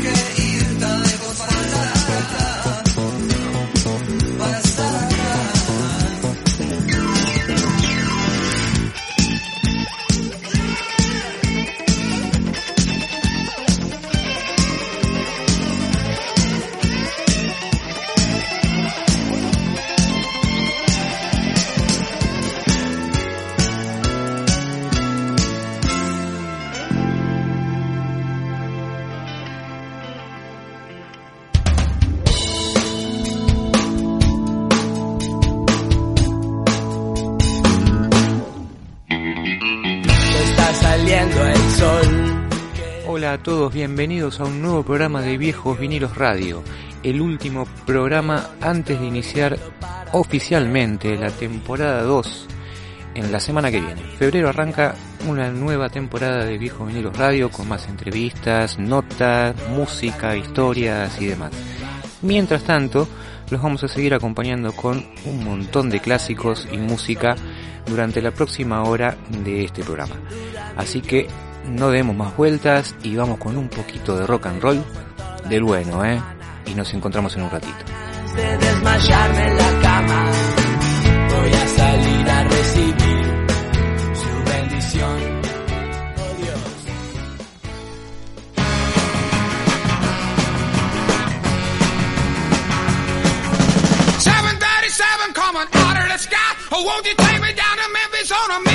que a un nuevo programa de Viejos Vinilos Radio, el último programa antes de iniciar oficialmente la temporada 2 en la semana que viene. Febrero arranca una nueva temporada de Viejos Vinilos Radio con más entrevistas, notas, música, historias y demás. Mientras tanto, los vamos a seguir acompañando con un montón de clásicos y música durante la próxima hora de este programa. Así que no demos más vueltas y vamos con un poquito de rock and roll del bueno, ¿eh? Y nos encontramos en un ratito. De desmayarme en la cama, voy a salir a recibir su bendición. Oh, Seven thirty-seven out of the sky. Oh, won't you take me down to Memphis on a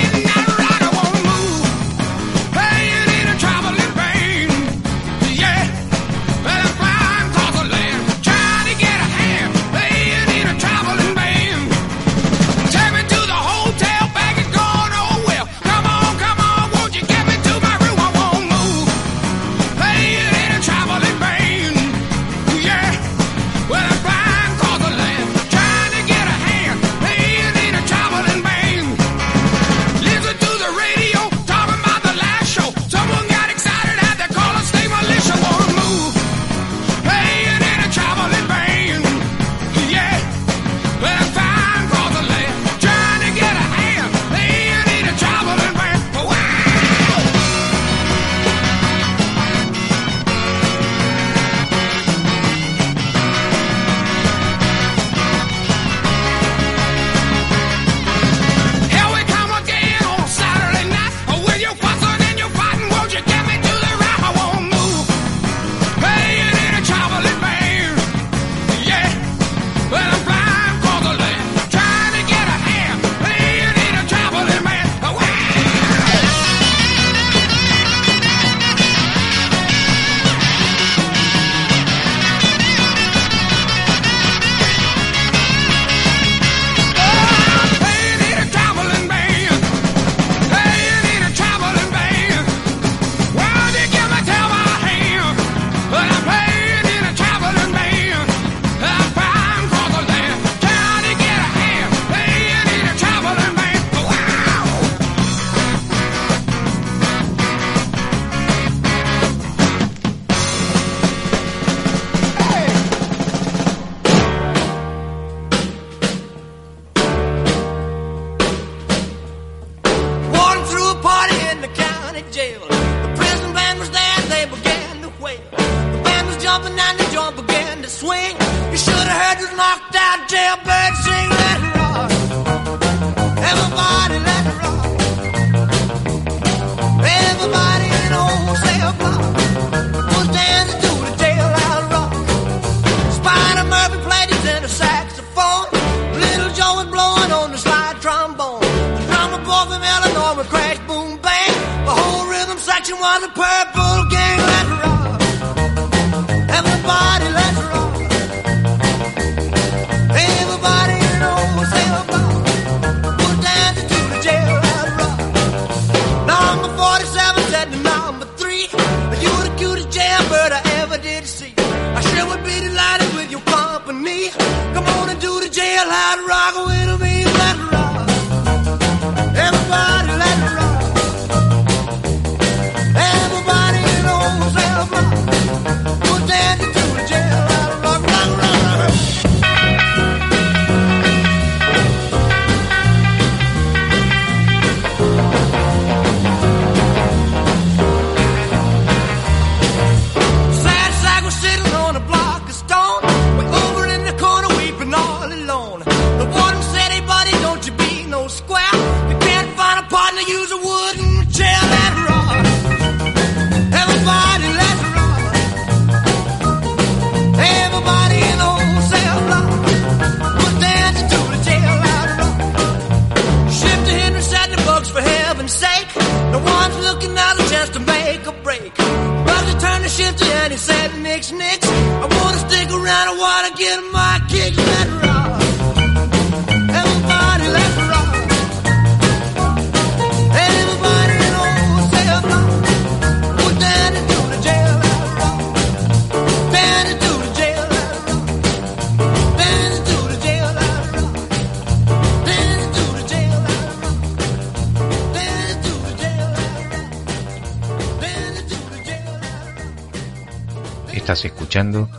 escuchando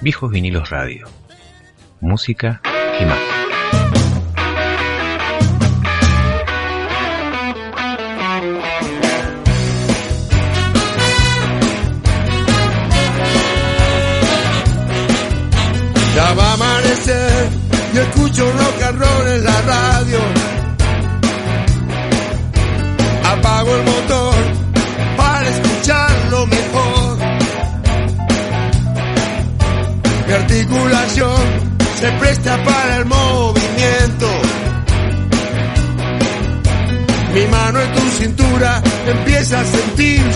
Viejos Vinilos Radio. Música y más. Ya va a amanecer y escucho rock and roll en la a sentir.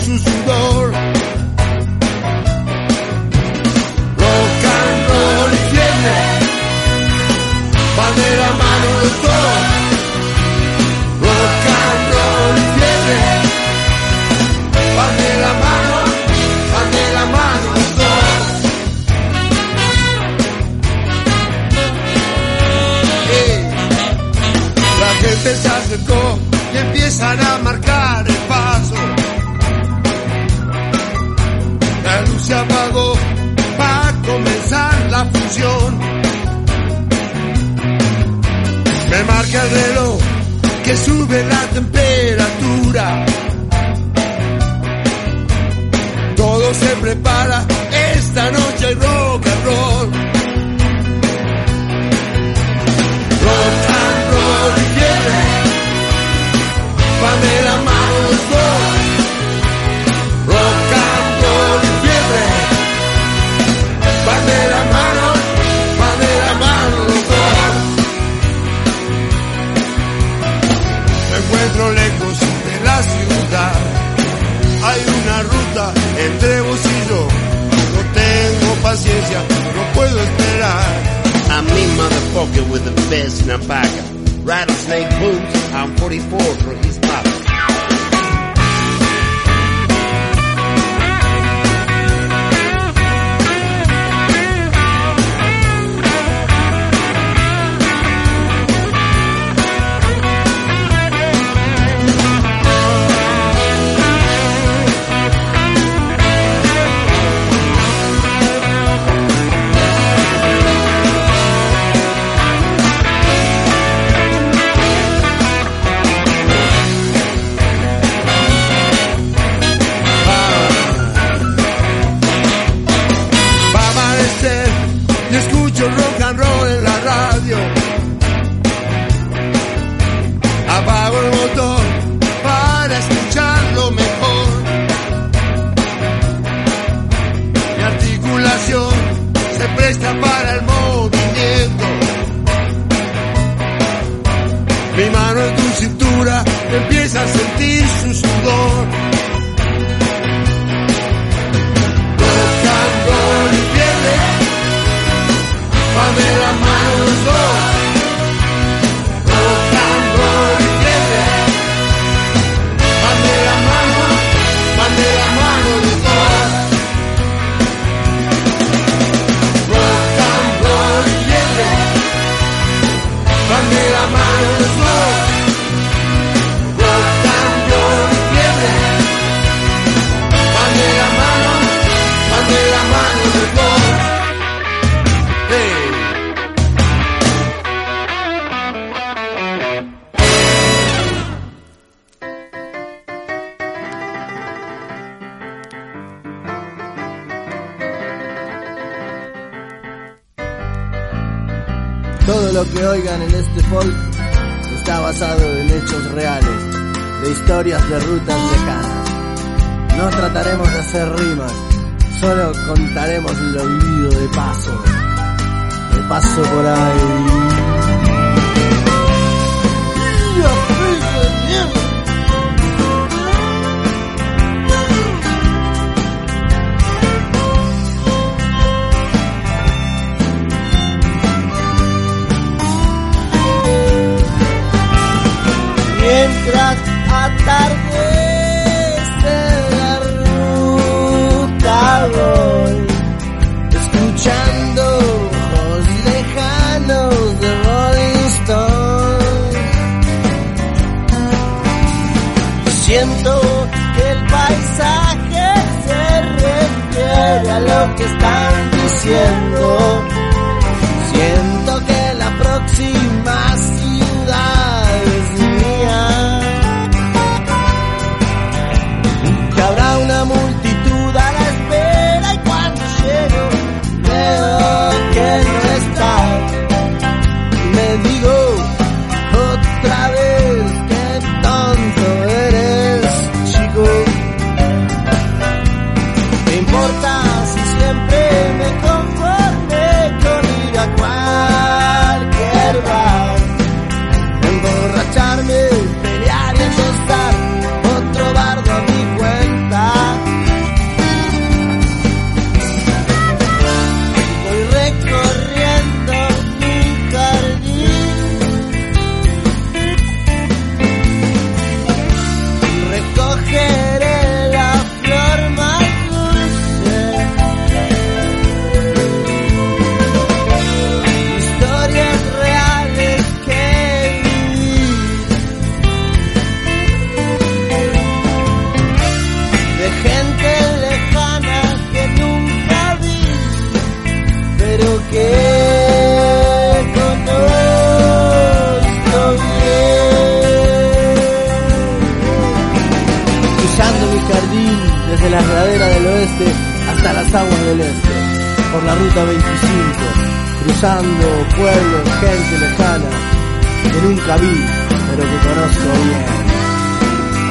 Que nunca vi, pero que conozco bien.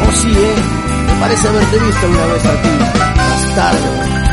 Oh sí, eh, me parece haberte visto una vez a ti, bastardo.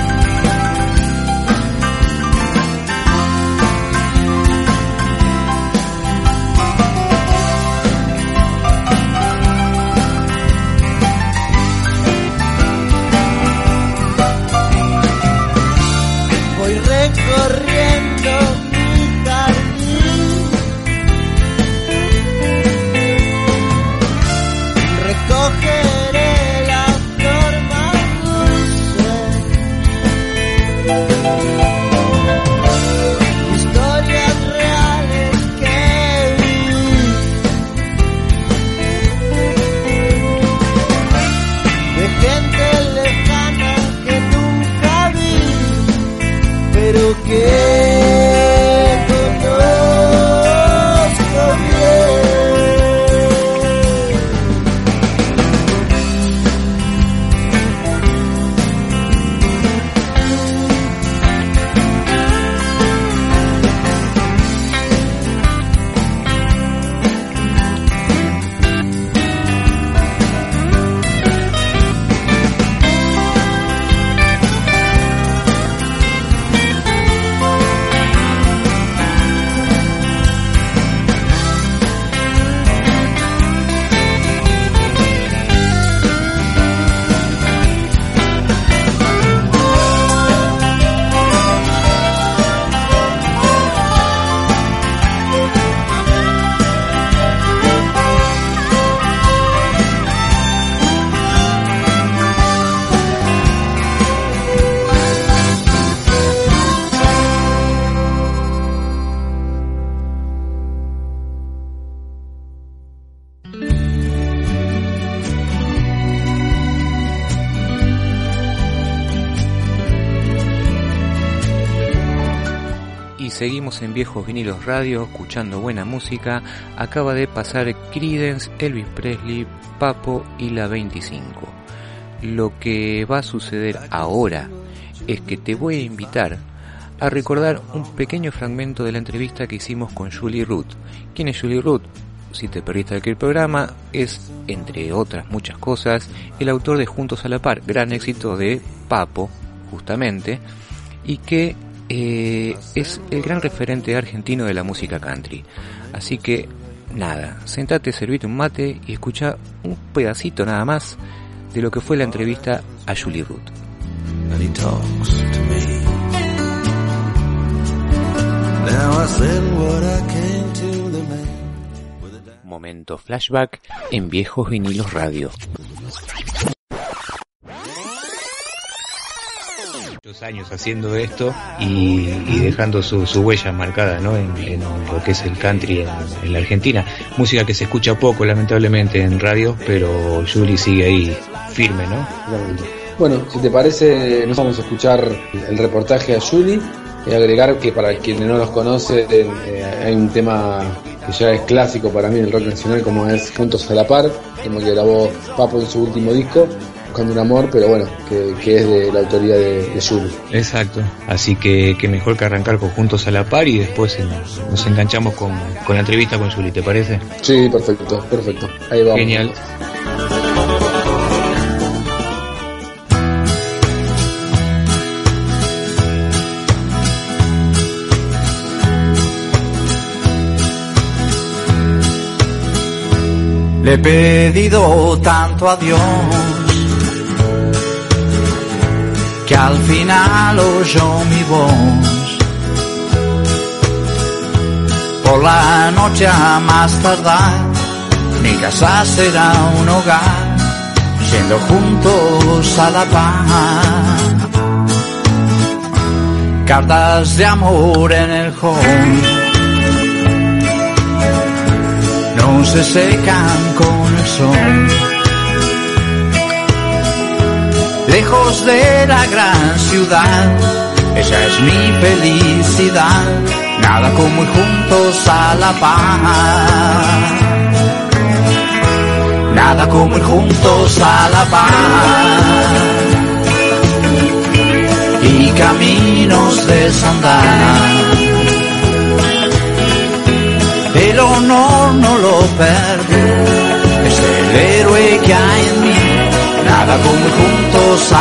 En Viejos Vinilos Radio escuchando buena música. Acaba de pasar Creedence, Elvis Presley, Papo y la 25. Lo que va a suceder ahora es que te voy a invitar a recordar un pequeño fragmento de la entrevista que hicimos con Julie Root. ¿Quién es Julie Root? si te perdiste aquel programa, es, entre otras muchas cosas, el autor de Juntos a la Par, gran éxito de Papo, justamente, y que eh, es el gran referente argentino de la música country. Así que, nada, sentate, servite un mate y escucha un pedacito nada más de lo que fue la entrevista a Julie Root. Momento flashback en Viejos Vinilos Radio. Muchos años haciendo esto y, dejando su, huella marcada ¿no? en, lo que es el country en, la Argentina. Música que se escucha poco, lamentablemente, en radio, pero Julie sigue ahí firme, ¿no? Bueno, si te parece, nos vamos a escuchar el reportaje a Julie y agregar que para quienes no los conocen, eh, hay un tema que ya es clásico para mí del rock nacional, como es Juntos a la Par, como que grabó Papo en su último disco, Buscando un Amor, pero bueno, que, que es de la autoría de, de Julie. Exacto. Así que, que mejor que arrancar con Juntos a la Par y después nos enganchamos con, con la entrevista con Julie, ¿te parece? Sí, perfecto, perfecto. Ahí vamos. Genial. Le he pedido tanto a Dios que al final oyó mi voz. Por la noche a más tardar, mi casa será un hogar, siendo juntos a la paz. Cartas de amor en el hall no se secan con el sol. Lejos de la gran ciudad, esa es mi felicidad. Nada como ir juntos a la paz. Nada como ir juntos a la paz. Y caminos desandar. El honor no lo perdí, es el héroe que hay en mí, nada como ir juntos Sé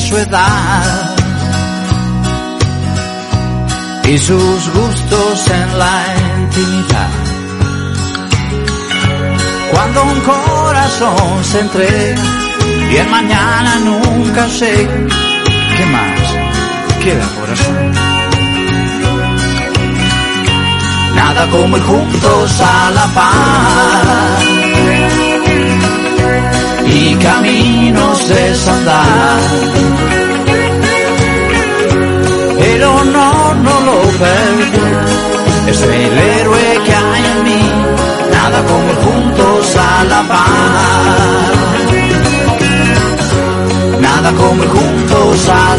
su edad y sus gustos en la intimidad. Cuando un corazón se entrega y el mañana nunca sé qué más queda corazón. Nada como ir juntos a la paz y caminos desandar. El honor no lo perdí, es el héroe que hay en mí, nada como juntos a la paz. Nada como juntos a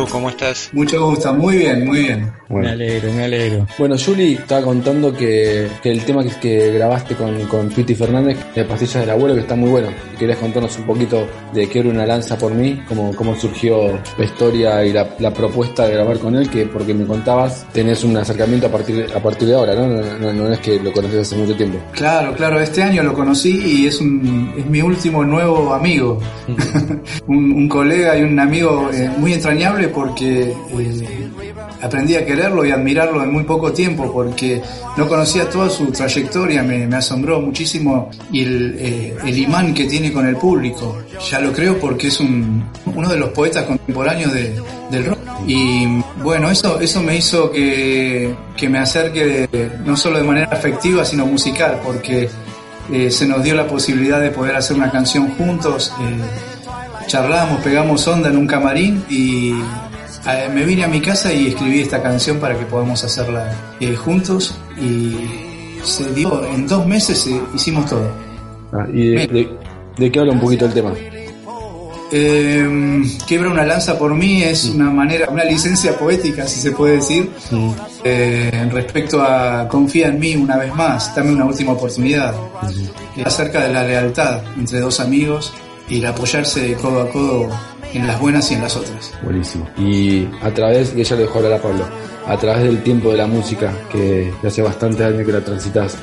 gusto, ¿cómo estás? Mucho gusto, muy bien, muy bien. Me alegro, me alegro. Bueno, Julie estaba contando que, que el tema que, que grabaste con, con Piti Fernández, de Pastillas del Abuelo, que está muy bueno. ¿Querías contarnos un poquito de qué era una lanza por mí? ¿Cómo, cómo surgió la historia y la, la propuesta de grabar con él? Que porque me contabas, tenés un acercamiento a partir, a partir de ahora, ¿no? No, no- no es que lo conoces hace mucho tiempo. Claro, claro, este año lo conocí y es, un, es mi último nuevo amigo. un, un colega y un amigo eh, muy entrañable porque eh, aprendí a quererlo y admirarlo en muy poco tiempo porque no conocía toda su trayectoria, me, me asombró muchísimo y el, eh, el imán que tiene con el público. Ya lo creo porque es un, uno de los poetas contemporáneos de- del rock. Y bueno, eso, eso me hizo que, que me acerque de- no solo de manera afectiva, sino musical, porque eh, se nos dio la posibilidad de poder hacer una canción juntos. eh, charlamos, pegamos onda en un camarín y me vine a mi casa y escribí esta canción para que podamos hacerla eh, juntos y se dio, en dos meses eh, hicimos todo. Ah, ¿Y de, de- de qué habla un poquito el tema? Eh, Quiebra una lanza por mí es una manera, una licencia poética, si se puede decir, eh, respecto a confía en mí una vez más, dame una última oportunidad. Eh, acerca de la lealtad entre dos amigos y el apoyarse codo a codo en las buenas y en las otras. Buenísimo. Y a través, y ella le dejó hablar a Pablo, a través del tiempo de la música, que hace bastantes años que la transitas,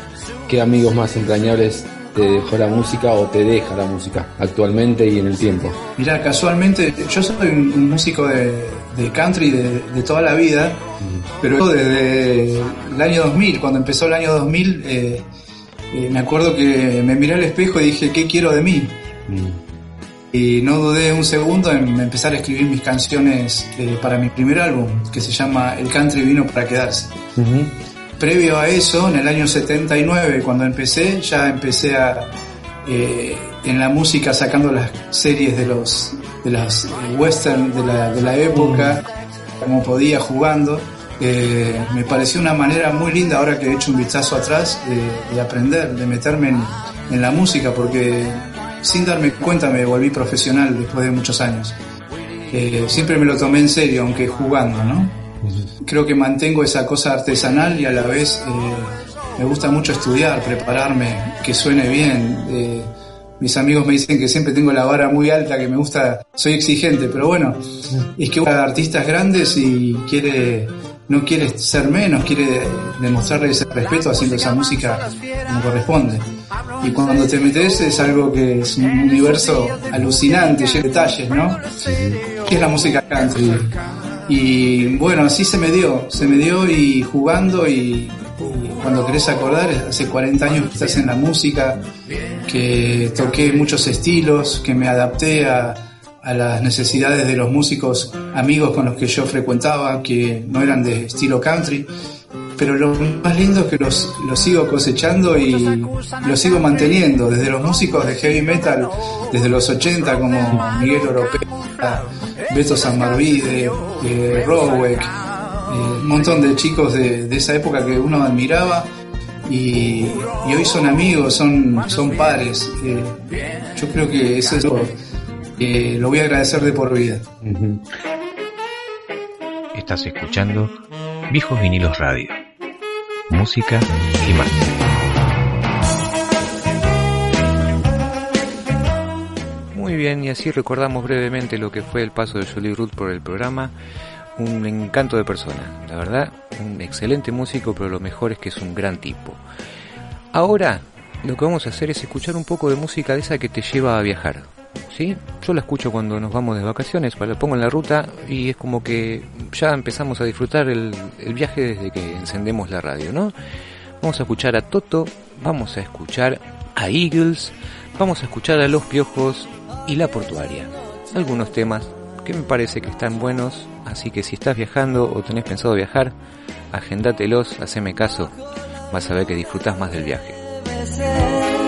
¿qué amigos más entrañables te dejó la música o te deja la música actualmente y en el tiempo? Mirá, casualmente, yo soy un, un músico de, de country de, de toda la vida, pero desde el año 2000, cuando empezó el año 2000, eh, eh, me acuerdo que me miré al espejo y dije, ¿qué quiero de mí? Y no dudé un segundo en empezar a escribir mis canciones eh, para mi primer álbum, que se llama El Country Vino para Quedarse. Previo a eso, en el año 79, cuando empecé, ya empecé a, eh, en la música sacando las series de los de las eh, western de la, de la época, como podía jugando. Eh, me pareció una manera muy linda ahora que he hecho un vistazo atrás de, de aprender, de meterme en, en la música, porque sin darme cuenta me volví profesional después de muchos años. Eh, siempre me lo tomé en serio, aunque jugando, ¿no? Creo que mantengo esa cosa artesanal y a la vez eh, me gusta mucho estudiar, prepararme, que suene bien. Eh, mis amigos me dicen que siempre tengo la vara muy alta, que me gusta, soy exigente, pero bueno, es que uno artistas grandes y quiere, no quiere ser menos, quiere demostrarle ese respeto haciendo esa música como corresponde. Y cuando te metes es algo que es un universo alucinante, lleno de detalles, ¿no? Que es la música country. Y bueno, así se me dio, se me dio y jugando y, cuando querés acordar, hace 40 años que estás en la música, que toqué muchos estilos, que me adapté a las necesidades de los músicos amigos con los que yo frecuentaba, que no eran de estilo country. Pero lo más lindo es que los, los sigo cosechando y los sigo manteniendo, desde los músicos de heavy metal, desde los 80 como Miguel Oropea, Beto Sanmarvide, eh, Rowek, eh, un montón de chicos de, esa época que uno admiraba y, hoy son amigos, son, son padres. Eh, yo creo que eso es lo, eh, lo voy a agradecer de por vida. Estás escuchando Viejos Vinilos Radio. Música y más. Muy bien, y así recordamos brevemente lo que fue el paso de Jolie Root por el programa. Un encanto de persona, la verdad, un excelente músico, pero lo mejor es que es un gran tipo. Ahora, lo que vamos a hacer es escuchar un poco de música de esa que te lleva a viajar. ¿Sí? Yo la escucho cuando nos vamos de vacaciones, la pongo en la ruta y es como que ya empezamos a disfrutar el, viaje desde que encendemos la radio, ¿no? Vamos a escuchar a Toto, vamos a escuchar a Eagles, vamos a escuchar a Los Piojos y La Portuaria. Algunos temas que me parece que están buenos, así que si estás viajando o tenés pensado viajar, agendatelos, haceme caso, vas a ver que disfrutas más del viaje.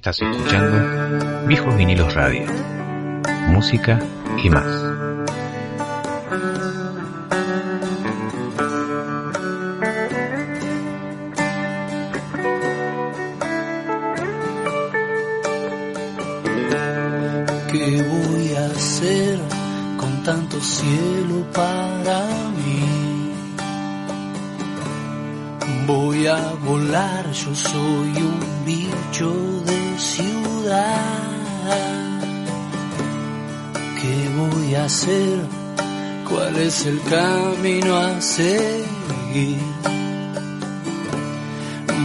Estás escuchando Viejos Vinilos Radio. Música y más. ¿Qué voy a hacer con tanto cielo para mí? Voy a volar, yo soy un bicho de hacer, cuál es el camino a seguir.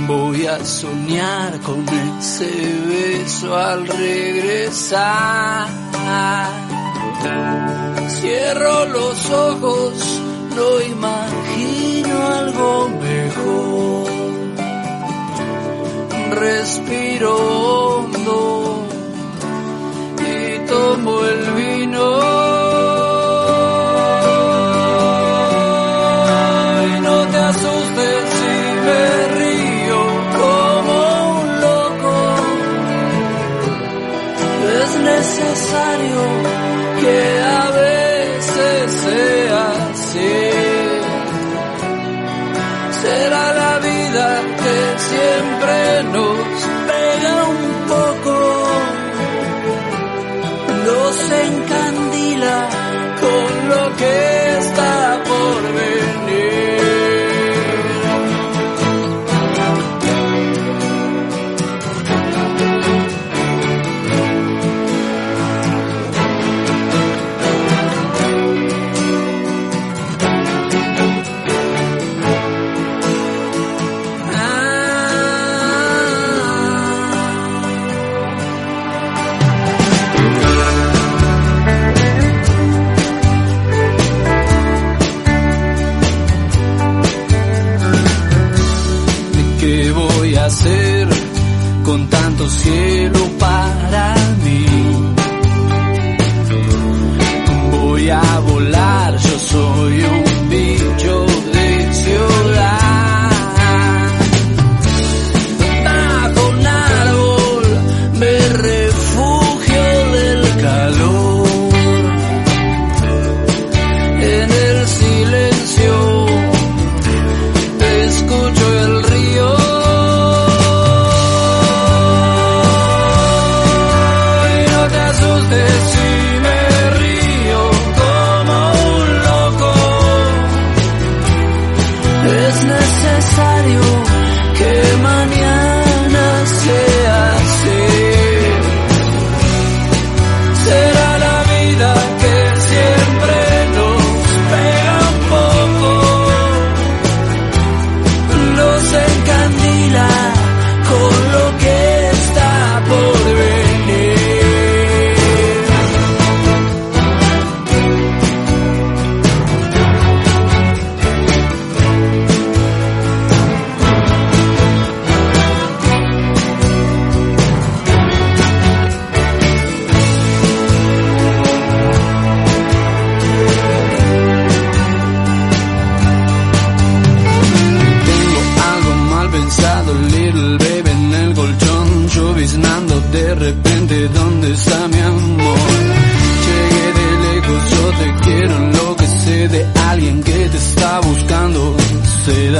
Voy a soñar con ese beso al regresar. Cierro los ojos, no imagino algo mejor. Respiro hondo y tomo el vino.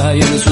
lions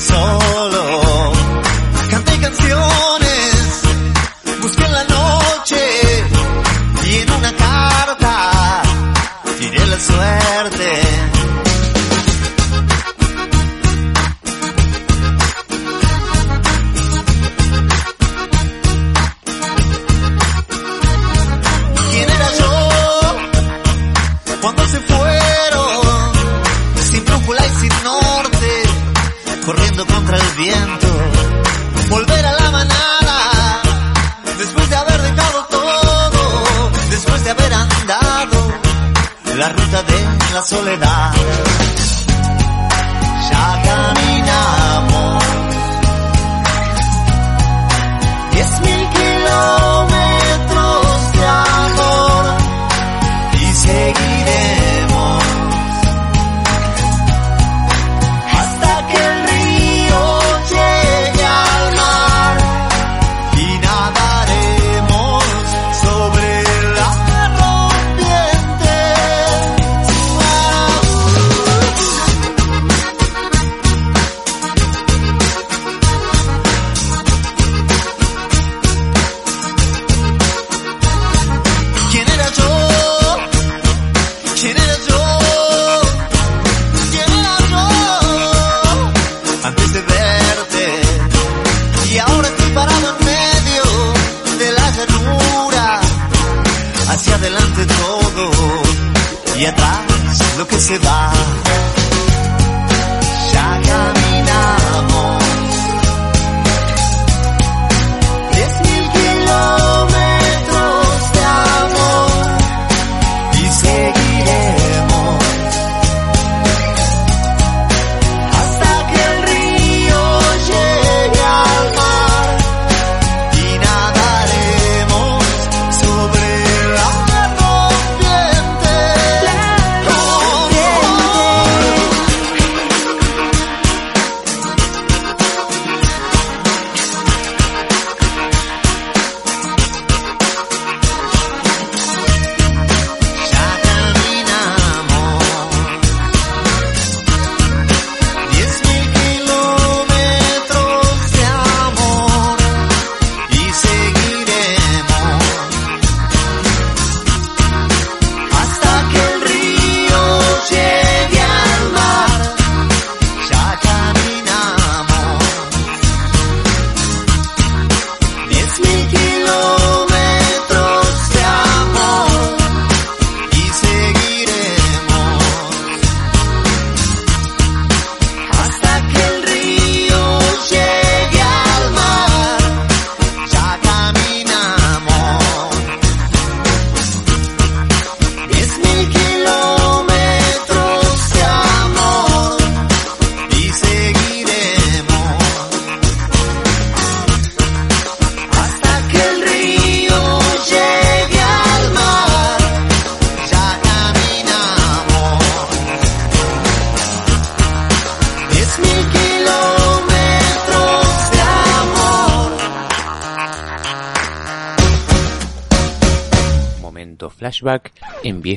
solo. Canté canciones, busqué la noche y en una carta tiré la suerte.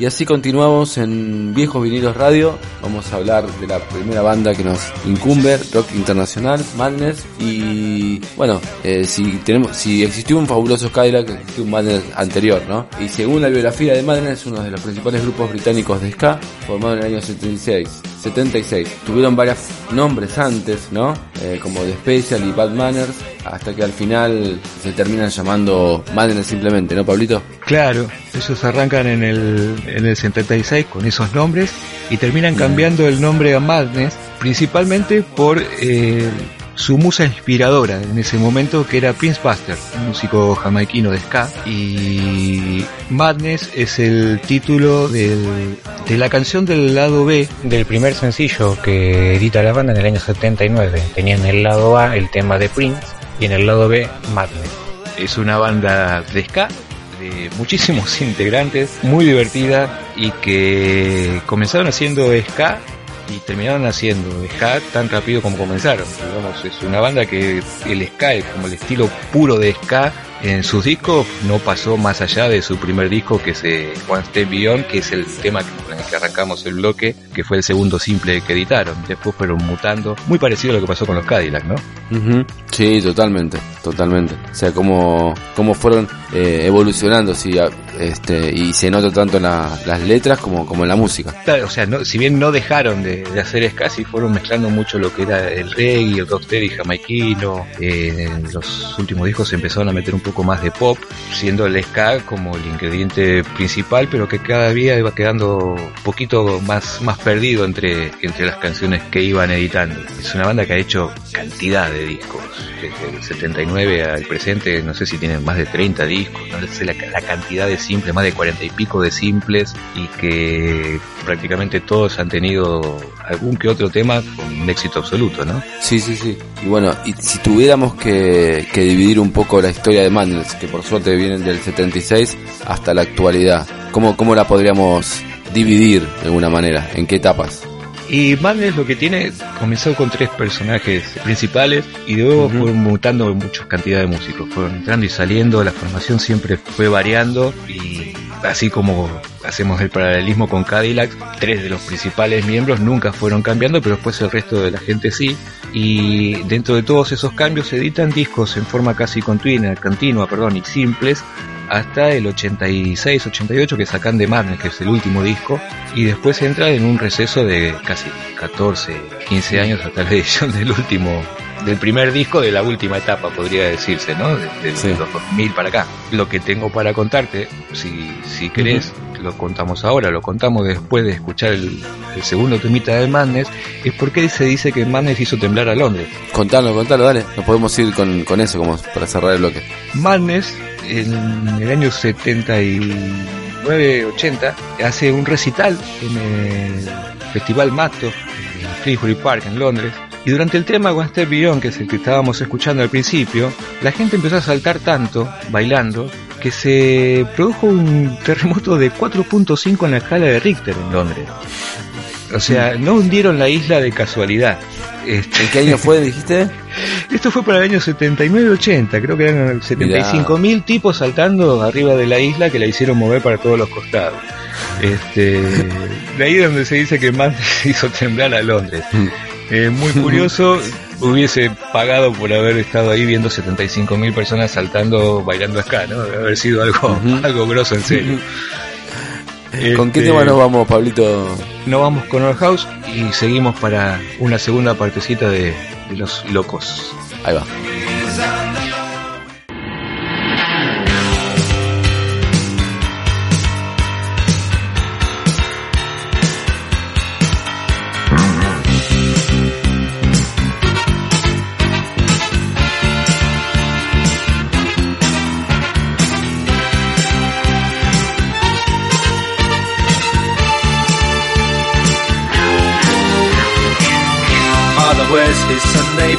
Y así continuamos en Viejos Vinilos Radio. Vamos a hablar de la primera banda que nos incumbe, rock internacional, Madness. Y bueno, eh, si tenemos, si existió un fabuloso Cadillac, existió un Madness anterior, ¿no? Y según la biografía de Madness, es uno de los principales grupos británicos de ska, formado en el año 76. 76. Tuvieron varios nombres antes, ¿no? Eh, como The Special y Bad Manners, hasta que al final se terminan llamando Madness simplemente, ¿no, Pablito? Claro, ellos arrancan en el, en el 76 con esos nombres y terminan cambiando el nombre a Madness principalmente por eh, su musa inspiradora en ese momento que era Prince Buster, un músico jamaiquino de ska y Madness es el título del- de la canción del lado B Del primer sencillo que edita la banda en el año 79. Tenía en el lado A el tema de Prince y en el lado B Madness. Es una banda de ska de muchísimos integrantes, muy divertida y que comenzaron haciendo ska y terminaron haciendo ska tan rápido como comenzaron. Digamos, es una banda que el ska, como el estilo puro de ska, en sus discos no pasó más allá de su primer disco que es eh, One Step Beyond, que es el tema con el que arrancamos el bloque, que fue el segundo simple que editaron. Después fueron mutando, muy parecido a lo que pasó con los Cadillac, ¿no? Sí, totalmente, totalmente. O sea, cómo, cómo fueron eh, evolucionando, sí, a- este, y se nota tanto en la- las letras como, como en la música. Claro, o sea, no, si bien no dejaron de, de hacer ska, sí fueron mezclando mucho lo que era el reggae, el rocksteady jamaiquino. eh, en los últimos discos se empezaron a meter un poco más de pop, siendo el ska como el ingrediente principal, pero que cada día iba quedando un poquito más, más perdido entre, entre las canciones que iban editando. Es una banda que ha hecho cantidad de discos, desde el 79 al presente, no sé si tienen más de 30 discos, no sé la, la cantidad de simples, más de 40 y pico de simples, y que prácticamente todos han tenido algún que otro tema con un éxito absoluto, ¿no? Sí, sí, sí. Y bueno, y si tuviéramos que, dividir un poco la historia de Madness, que por suerte vienen del 76 hasta la actualidad, ¿cómo, cómo la podríamos dividir de alguna manera? ¿En qué etapas? Y Madness lo que tiene, comenzó con tres personajes principales y luego fueron mutando muchas cantidades de músicos. Fueron entrando y saliendo, la formación siempre fue variando y así como hacemos el paralelismo con Cadillac, tres de los principales miembros nunca fueron cambiando, pero después el resto de la gente sí. Y dentro de todos esos cambios se editan discos en forma casi continua, continua perdón, y simples hasta el 86, 88 que sacan de Madness, que es el último disco, y después entra en un receso de casi 14, 15 años hasta la edición del último, del primer disco de la última etapa, podría decirse, ¿no? Desde los 2000 para acá. Lo que tengo para contarte, si, si querés, lo contamos ahora, lo contamos después de escuchar el, el segundo temita de Madness, es porque se dice que Madness hizo temblar a Londres. Contalo, contalo, dale. Nos podemos ir con, con eso como para cerrar el bloque. Madness en el año 79-80 hace un recital en el Festival Mato en Finsbury Park en Londres y durante el tema One Step Beyond, que es el que estábamos escuchando al principio, la gente empezó a saltar tanto, bailando, que se produjo un terremoto de 4.5 en la escala de Richter en Londres. O sea, no hundieron la isla de casualidad. Este, ¿En qué año fue, dijiste? Esto fue para el año 79-80, creo que eran 75 mil tipos saltando arriba de la isla que la hicieron mover para todos los costados. Este, de ahí es donde se dice que más hizo temblar a Londres. Eh, muy curioso, hubiese pagado por haber estado ahí viendo 75 mil personas saltando, bailando acá, ¿no? Debe haber sido algo, algo grosso en serio. ¿Con qué Este, tema nos vamos, Pablito? Nos vamos con Our House y seguimos para una segunda partecita de, de Los Locos. Ahí va.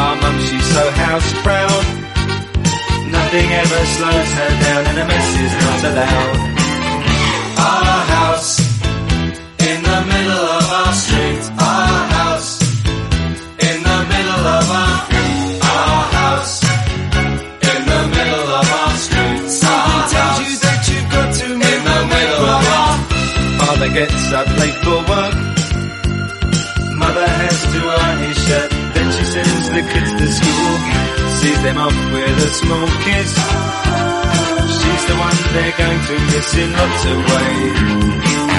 Our mum, she's so house proud. Nothing ever slows her down and a mess is not allowed. Our house in the middle of our street. Our house in the middle of our our house in the middle of our street. Somebody tells you that you've got to in the middle of our Father gets up late them off with a small kiss. She's the one they're going to miss in lots of ways.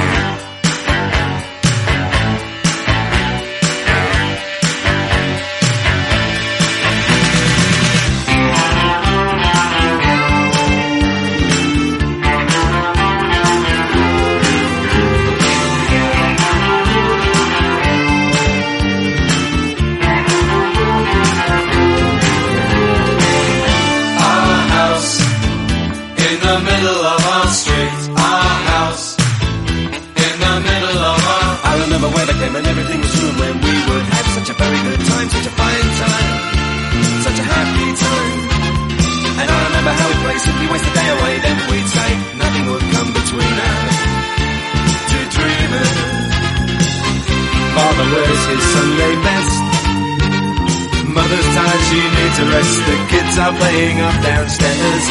Playing up downstairs.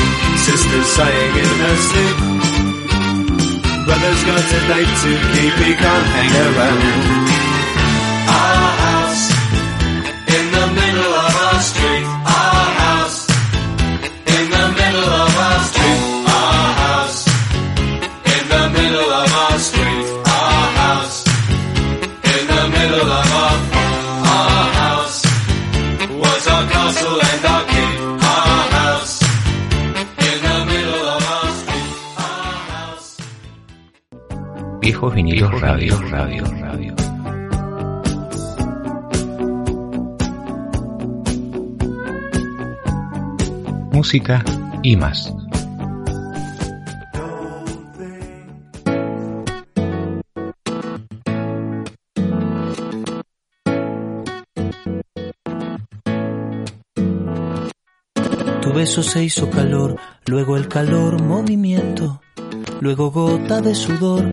Sister's sighing in her sleep. Brother's got a date to keep, he can't hang around. Our house Viejos vinilos radio, radio, radio. Música y más. Tu beso se hizo calor, luego el calor movimiento, luego gota de sudor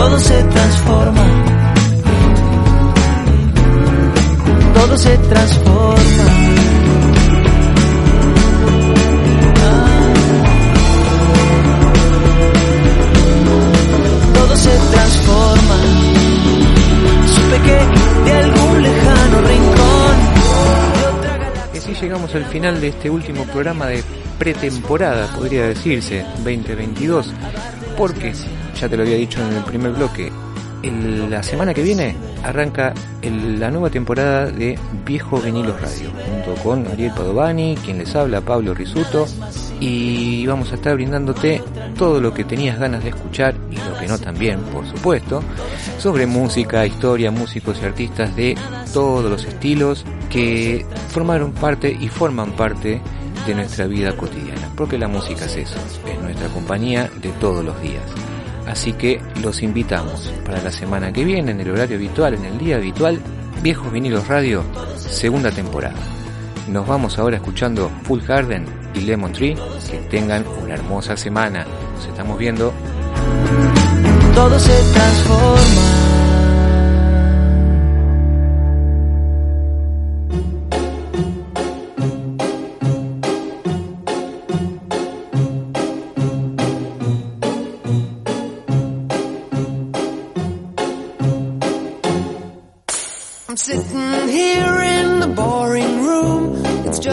Todo se transforma. Todo se transforma. Todo se transforma. Supe que de algún lejano rincón Y así llegamos al final de este último programa de pretemporada, podría decirse, 2022. Porque, ya te lo había dicho en el primer bloque, la semana que viene arranca el- la nueva temporada de Viejo Vinilos Radio, junto con Ariel Padovani, quien les habla, Pablo Risuto, y vamos a estar brindándote todo lo que tenías ganas de escuchar y lo que no también, por supuesto, sobre música, historia, músicos y artistas de todos los estilos que formaron parte y forman parte de nuestra vida cotidiana, porque la música es eso, es nuestra compañía de todos los días. Así que los invitamos para la semana que viene, en el horario habitual, en el día habitual, Viejos Vinilos Radio, segunda temporada. Nos vamos ahora escuchando Full Garden y Lemon Tree. Que tengan una hermosa semana. Nos estamos viendo. todo se transforma.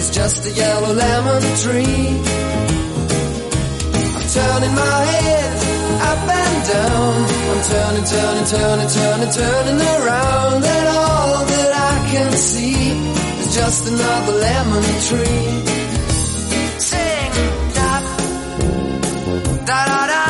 is just a yellow lemon tree. I'm turning my head up and down. I'm turning, turning, turning, turning, turning around, and all that I can see is just another lemon tree. Sing, da, da da da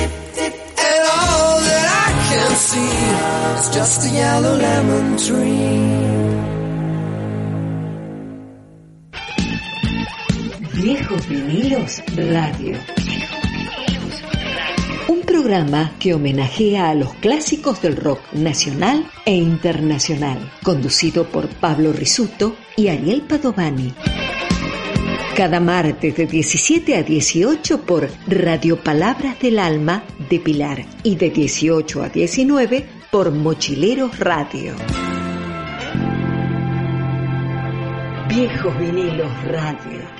Just a yellow lemon tree. Viejos vinilos radio. Un programa que homenajea a los clásicos del rock nacional e internacional, conducido por Pablo Risuto y Ariel Padovani. Cada martes de 17 a 18 por Radio Palabras del Alma de Pilar y de 18 a 19 por Mochileros Radio. Viejos vinilos radio.